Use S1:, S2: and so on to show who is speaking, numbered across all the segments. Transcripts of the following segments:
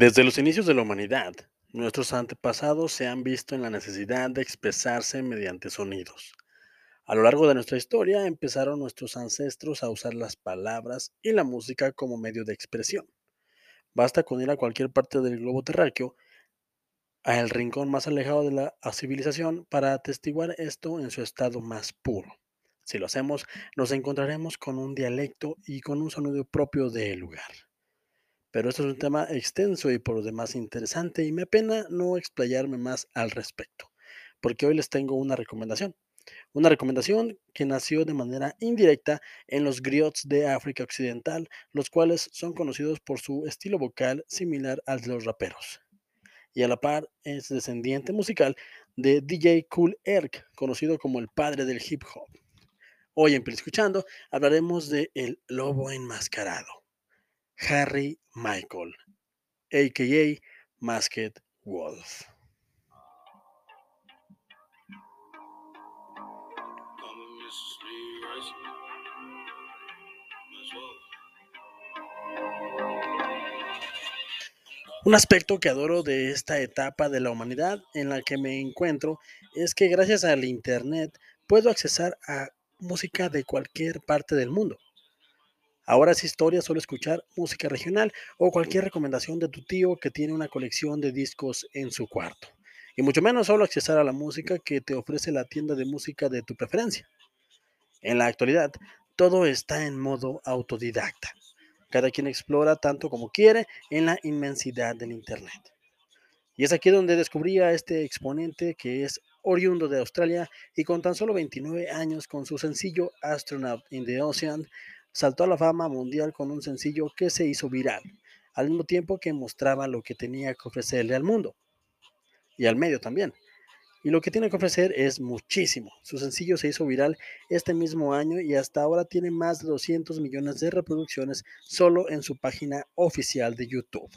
S1: Desde los inicios de la humanidad, nuestros antepasados se han visto en la necesidad de expresarse mediante sonidos. A lo largo de nuestra historia empezaron nuestros ancestros a usar las palabras y la música como medio de expresión. Basta con ir a cualquier parte del globo terráqueo, al rincón más alejado de la civilización, para atestiguar esto en su estado más puro. Si lo hacemos, nos encontraremos con un dialecto y con un sonido propio del lugar. Pero esto es un tema extenso y por lo demás interesante y me apena no explayarme más al respecto, porque hoy les tengo una recomendación. Una recomendación que nació de manera indirecta en los griots de África Occidental, los cuales son conocidos por su estilo vocal similar al de los raperos. Y a la par es descendiente musical de DJ Cool Herc, conocido como el padre del hip hop. Hoy en Escuchando hablaremos de El Lobo Enmascarado. Harry Michael, a.k.a. Masked Wolf. Un aspecto que adoro de esta etapa de la humanidad en la que me encuentro es que gracias al Internet puedo accesar a música de cualquier parte del mundo. Ahora es historia solo escuchar música regional o cualquier recomendación de tu tío que tiene una colección de discos en su cuarto. Y mucho menos solo accesar a la música que te ofrece la tienda de música de tu preferencia. En la actualidad, todo está en modo autodidacta. Cada quien explora tanto como quiere en la inmensidad del Internet. Y es aquí donde descubrí a este exponente que es oriundo de Australia y con tan solo 29 años con su sencillo Astronaut in the Ocean saltó a la fama mundial con un sencillo que se hizo viral, al mismo tiempo que mostraba lo que tenía que ofrecerle al mundo y al medio también. Y lo que tiene que ofrecer es muchísimo. Su sencillo se hizo viral este mismo año y hasta ahora tiene más de 200 millones de reproducciones solo en su página oficial de YouTube.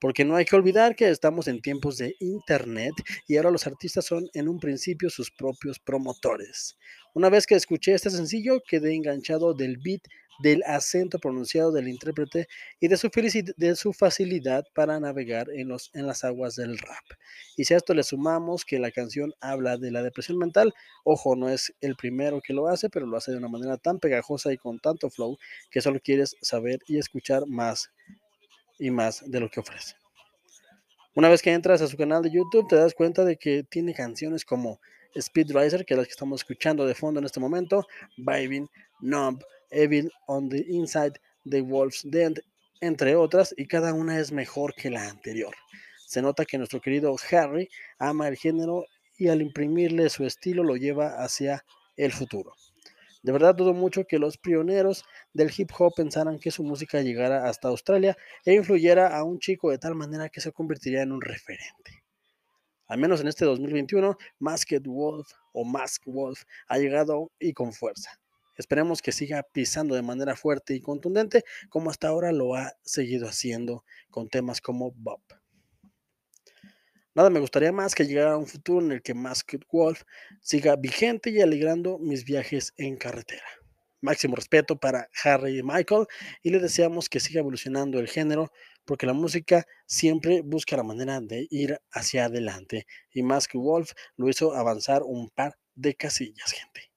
S1: Porque no hay que olvidar que estamos en tiempos de Internet y ahora los artistas son en un principio sus propios promotores. Una vez que escuché este sencillo, quedé enganchado del beat, del acento pronunciado del intérprete y de su, de su facilidad para navegar en, los, en las aguas del rap. Y si a esto le sumamos que la canción habla de la depresión mental, ojo, no es el primero que lo hace, pero lo hace de una manera tan pegajosa y con tanto flow que solo quieres saber y escuchar más y más de lo que ofrece. Una vez que entras a su canal de YouTube, te das cuenta de que tiene canciones como Speed Racer, que es la que estamos escuchando de fondo en este momento, Vibing, Numb, Evil on the Inside, The Wolf's Den, entre otras, y cada una es mejor que la anterior. Se nota que nuestro querido Harry ama el género y al imprimirle su estilo lo lleva hacia el futuro. De verdad dudo mucho que los pioneros del hip hop pensaran que su música llegara hasta Australia e influyera a un chico de tal manera que se convertiría en un referente al menos en este 2021, Masked Wolf o Mask Wolf ha llegado y con fuerza. Esperemos que siga pisando de manera fuerte y contundente como hasta ahora lo ha seguido haciendo con temas como Bob. Nada me gustaría más que llegar a un futuro en el que Masked Wolf siga vigente y alegrando mis viajes en carretera. Máximo respeto para Harry y Michael y le deseamos que siga evolucionando el género porque la música siempre busca la manera de ir hacia adelante y que Wolf lo hizo avanzar un par de casillas, gente.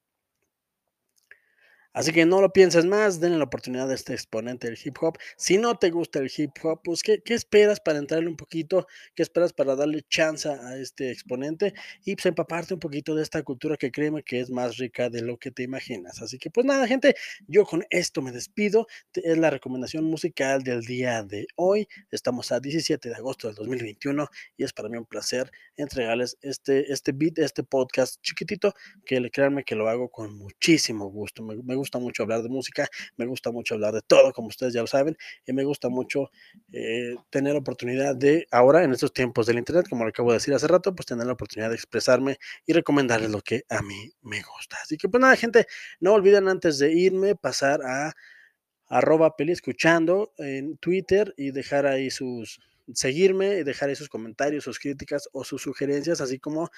S1: Así que no lo pienses más, denle la oportunidad a este exponente del hip hop. Si no te gusta el hip hop, pues ¿qué, esperas para entrarle un poquito? ¿Qué esperas para darle chance a este exponente? Y pues empaparte un poquito de esta cultura que créeme que es más rica de lo que te imaginas. Así que pues nada, gente, yo con esto me despido. Es la recomendación musical del día de hoy. Estamos a 17 de agosto del 2021 y es para mí un placer entregarles este, este beat, este podcast chiquitito, que créanme que lo hago con muchísimo gusto. Me, me gusta mucho hablar de música, me gusta mucho hablar de todo, como ustedes ya lo saben, y me gusta mucho eh, tener oportunidad de, ahora en estos tiempos del Internet, como lo acabo de decir hace rato, pues tener la oportunidad de expresarme y recomendarles lo que a mí me gusta. Así que pues nada, gente, no olviden antes de irme pasar a arroba peli escuchando en Twitter y dejar ahí sus seguirme y dejar ahí sus comentarios, sus críticas o sus sugerencias, así como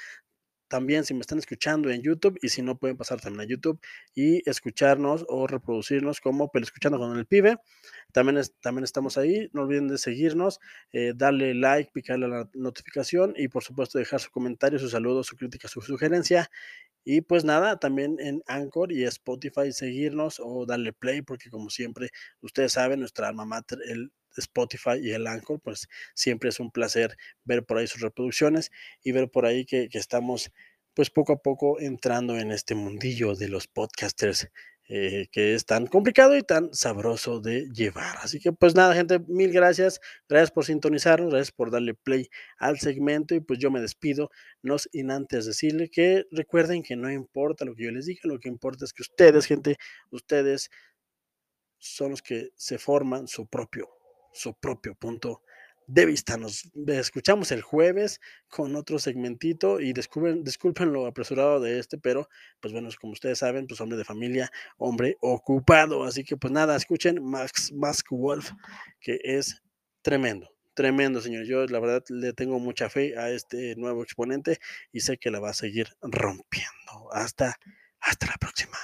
S1: también si me están escuchando en YouTube y si no pueden pasar también a YouTube y escucharnos o reproducirnos como Pero Escuchando con el Pibe. También, también estamos ahí. No olviden de seguirnos, eh, darle like, picarle la notificación y por supuesto dejar su comentario, su saludo, su crítica, su sugerencia. Y pues nada, también en Anchor y Spotify seguirnos o darle play, porque como siempre, ustedes saben, nuestra alma mater, el Spotify y el Anchor, pues siempre es un placer ver por ahí sus reproducciones y ver por ahí que, estamos pues poco a poco entrando en este mundillo de los podcasters eh, que es tan complicado y tan sabroso de llevar. Así que pues nada, gente, mil gracias. Gracias por sintonizarnos, gracias por darle play al segmento y pues yo me despido, no sin antes decirle que recuerden que no importa lo que yo les diga, lo que importa es que ustedes, gente, ustedes son los que se forman su propio, su propio punto de vista. Nos escuchamos el jueves con otro segmentito y disculpen, disculpen lo apresurado de este, pero pues bueno, como ustedes saben, pues hombre de familia, hombre ocupado. Así que pues nada, escuchen Max Mask Wolf, que es tremendo. Tremendo, señor. Yo la verdad le tengo mucha fe a este nuevo exponente y sé que la va a seguir rompiendo. Hasta, hasta la próxima.